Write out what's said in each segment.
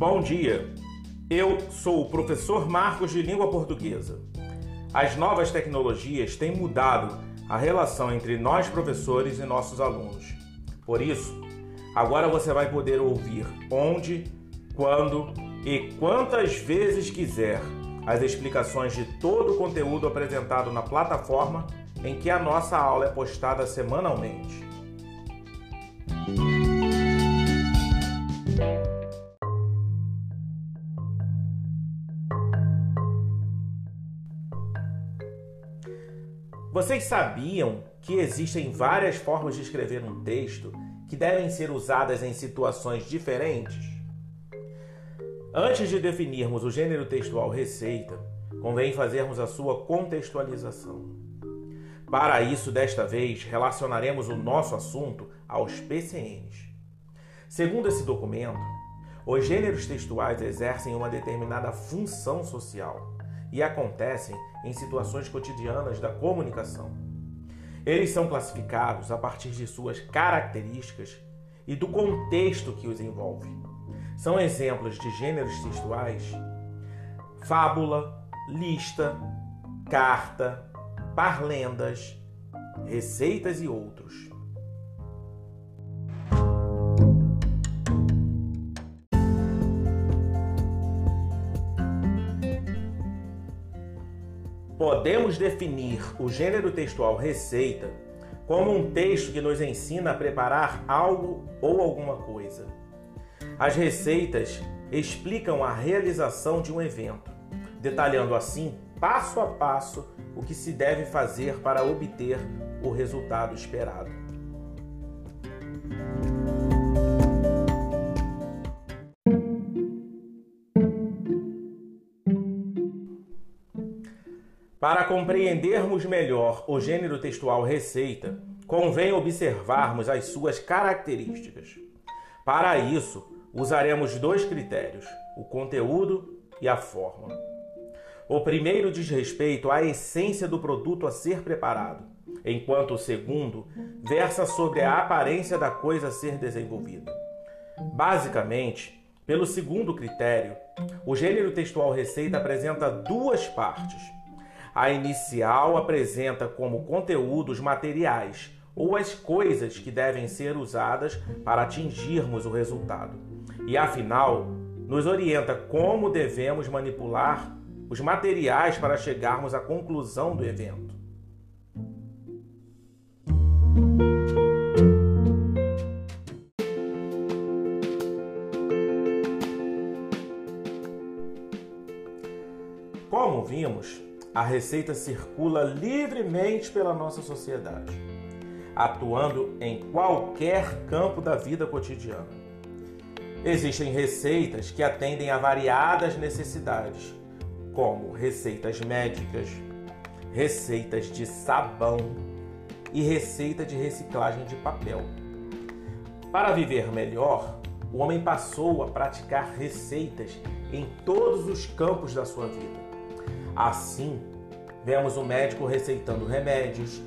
Bom dia, eu sou o professor Marcos de Língua Portuguesa. As novas tecnologias têm mudado a relação entre nós professores e nossos alunos. Por isso, agora você vai poder ouvir onde, quando e quantas vezes quiser as explicações de todo o conteúdo apresentado na plataforma em que a nossa aula é postada semanalmente. Vocês sabiam que existem várias formas de escrever um texto que devem ser usadas em situações diferentes? Antes de definirmos o gênero textual receita, convém fazermos a sua contextualização. Para isso, desta vez, relacionaremos o nosso assunto aos PCNs. Segundo esse documento, os gêneros textuais exercem uma determinada função social e acontecem em situações cotidianas da comunicação. Eles são classificados a partir de suas características e do contexto que os envolve. São exemplos de gêneros textuais: fábula, lista, carta, parlendas, receitas e outros. Podemos definir o gênero textual receita como um texto que nos ensina a preparar algo ou alguma coisa. As receitas explicam a realização de um evento, detalhando assim, passo a passo, o que se deve fazer para obter o resultado esperado. Para compreendermos melhor o gênero textual receita, convém observarmos as suas características. Para isso, usaremos dois critérios: o conteúdo e a forma. O primeiro diz respeito à essência do produto a ser preparado, enquanto o segundo versa sobre a aparência da coisa a ser desenvolvida. Basicamente, pelo segundo critério, o gênero textual receita apresenta duas partes a inicial apresenta como conteúdo os materiais ou as coisas que devem ser usadas para atingirmos o resultado. E a final nos orienta como devemos manipular os materiais para chegarmos à conclusão do evento. A receita circula livremente pela nossa sociedade, atuando em qualquer campo da vida cotidiana. Existem receitas que atendem a variadas necessidades, como receitas médicas, receitas de sabão e receita de reciclagem de papel. Para viver melhor, o homem passou a praticar receitas em todos os campos da sua vida Assim, vemos o médico receitando remédios,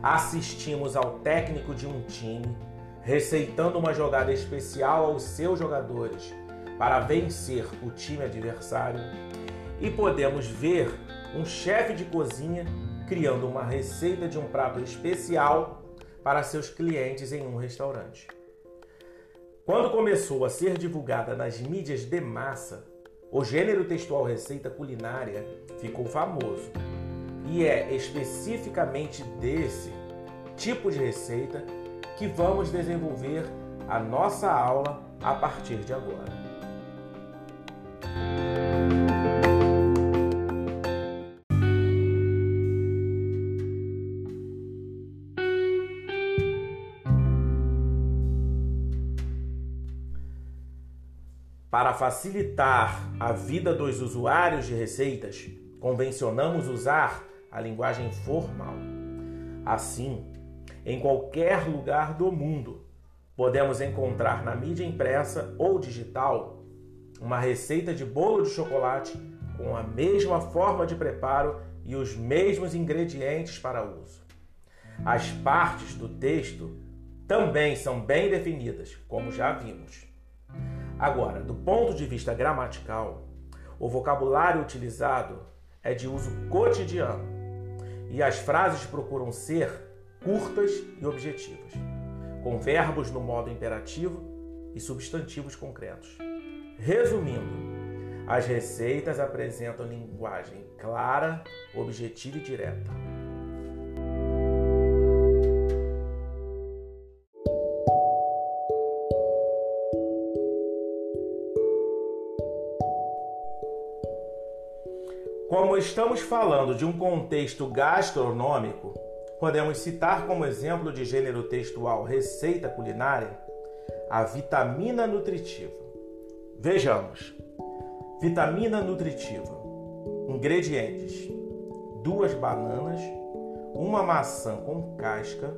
assistimos ao técnico de um time receitando uma jogada especial aos seus jogadores para vencer o time adversário e podemos ver um chefe de cozinha criando uma receita de um prato especial para seus clientes em um restaurante. Quando começou a ser divulgada nas mídias de massa, o gênero textual receita culinária ficou famoso e é especificamente desse tipo de receita que vamos desenvolver a nossa aula a partir de agora. Para facilitar a vida dos usuários de receitas, convencionamos usar a linguagem formal. Assim, em qualquer lugar do mundo, podemos encontrar na mídia impressa ou digital uma receita de bolo de chocolate com a mesma forma de preparo e os mesmos ingredientes para uso. As partes do texto também são bem definidas, como já vimos. Agora, do ponto de vista gramatical, o vocabulário utilizado é de uso cotidiano e as frases procuram ser curtas e objetivas, com verbos no modo imperativo e substantivos concretos. Resumindo, as receitas apresentam linguagem clara, objetiva e direta. Como estamos falando de um contexto gastronômico, podemos citar como exemplo de gênero textual receita culinária a vitamina nutritiva. Vejamos. Vitamina nutritiva. Ingredientes: duas bananas, uma maçã com casca,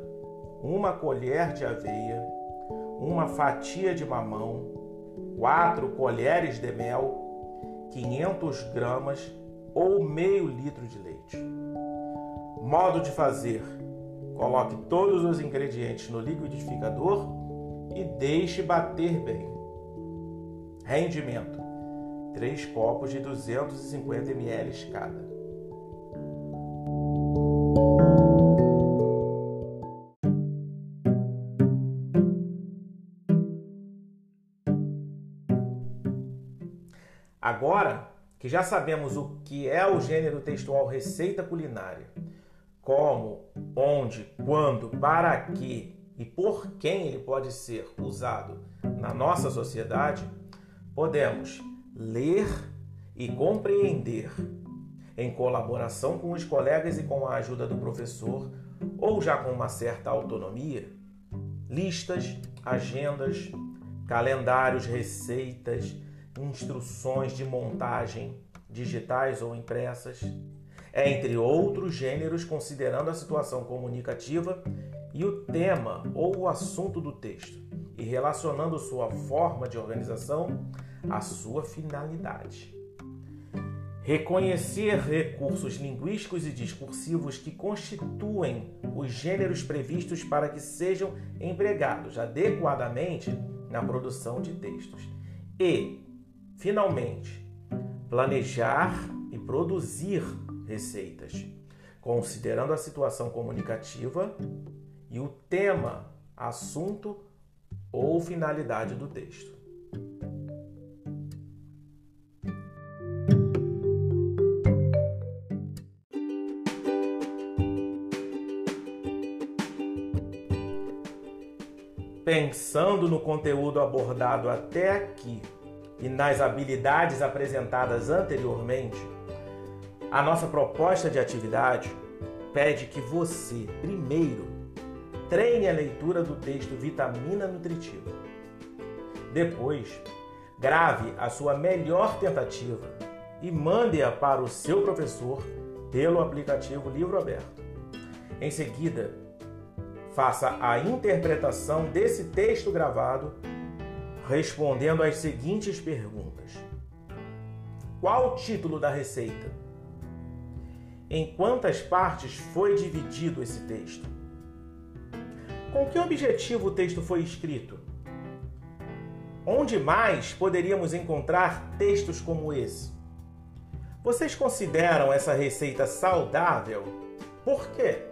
uma colher de aveia, uma fatia de mamão, quatro colheres de mel, 500 gramas ou meio litro de leite. Modo de fazer: coloque todos os ingredientes no liquidificador e deixe bater bem. Rendimento: 3 copos de 250 ml cada. Agora que já sabemos o que é o gênero textual receita culinária, como, onde, quando, para que e por quem ele pode ser usado na nossa sociedade, podemos ler e compreender, em colaboração com os colegas e com a ajuda do professor, ou já com uma certa autonomia, listas, agendas, calendários, receitas, instruções de montagem digitais ou impressas, entre outros gêneros, considerando a situação comunicativa e o tema ou o assunto do texto, e relacionando sua forma de organização à sua finalidade. Reconhecer recursos linguísticos e discursivos que constituem os gêneros previstos para que sejam empregados adequadamente na produção de textos. E, finalmente, planejar e produzir receitas, considerando a situação comunicativa e o tema, assunto ou finalidade do texto. Pensando no conteúdo abordado até aqui e nas habilidades apresentadas anteriormente, a nossa proposta de atividade pede que você, primeiro, treine a leitura do texto Vitamina Nutritiva. Depois, grave a sua melhor tentativa e mande-a para o seu professor pelo aplicativo Livro Aberto. Em seguida, faça a interpretação desse texto gravado respondendo às seguintes perguntas: Qual o título da receita? Em quantas partes foi dividido esse texto? Com que objetivo o texto foi escrito? Onde mais poderíamos encontrar textos como esse? Vocês consideram essa receita saudável? Por quê?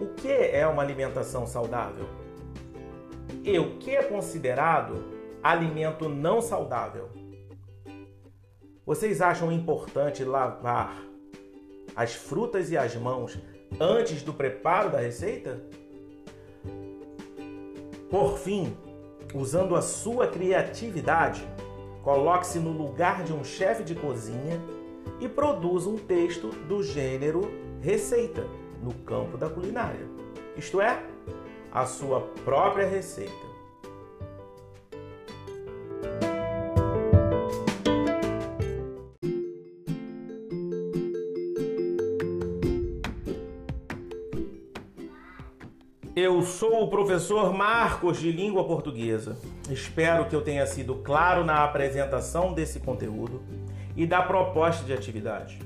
O que é uma alimentação saudável? E o que é considerado alimento não saudável? Vocês acham importante lavar as frutas e as mãos antes do preparo da receita? Por fim, usando a sua criatividade, coloque-se no lugar de um chefe de cozinha e produza um texto do gênero receita no campo da culinária. Isto é, a sua própria receita. Eu sou o professor Marcos de Língua Portuguesa. Espero que eu tenha sido claro na apresentação desse conteúdo e da proposta de atividade.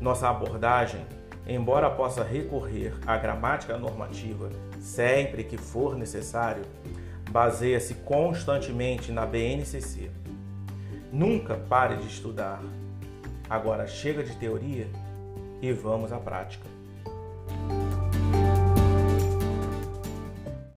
Nossa abordagem embora possa recorrer à gramática normativa sempre que for necessário, baseia-se constantemente na BNCC. Nunca pare de estudar. Agora chega de teoria e vamos à prática.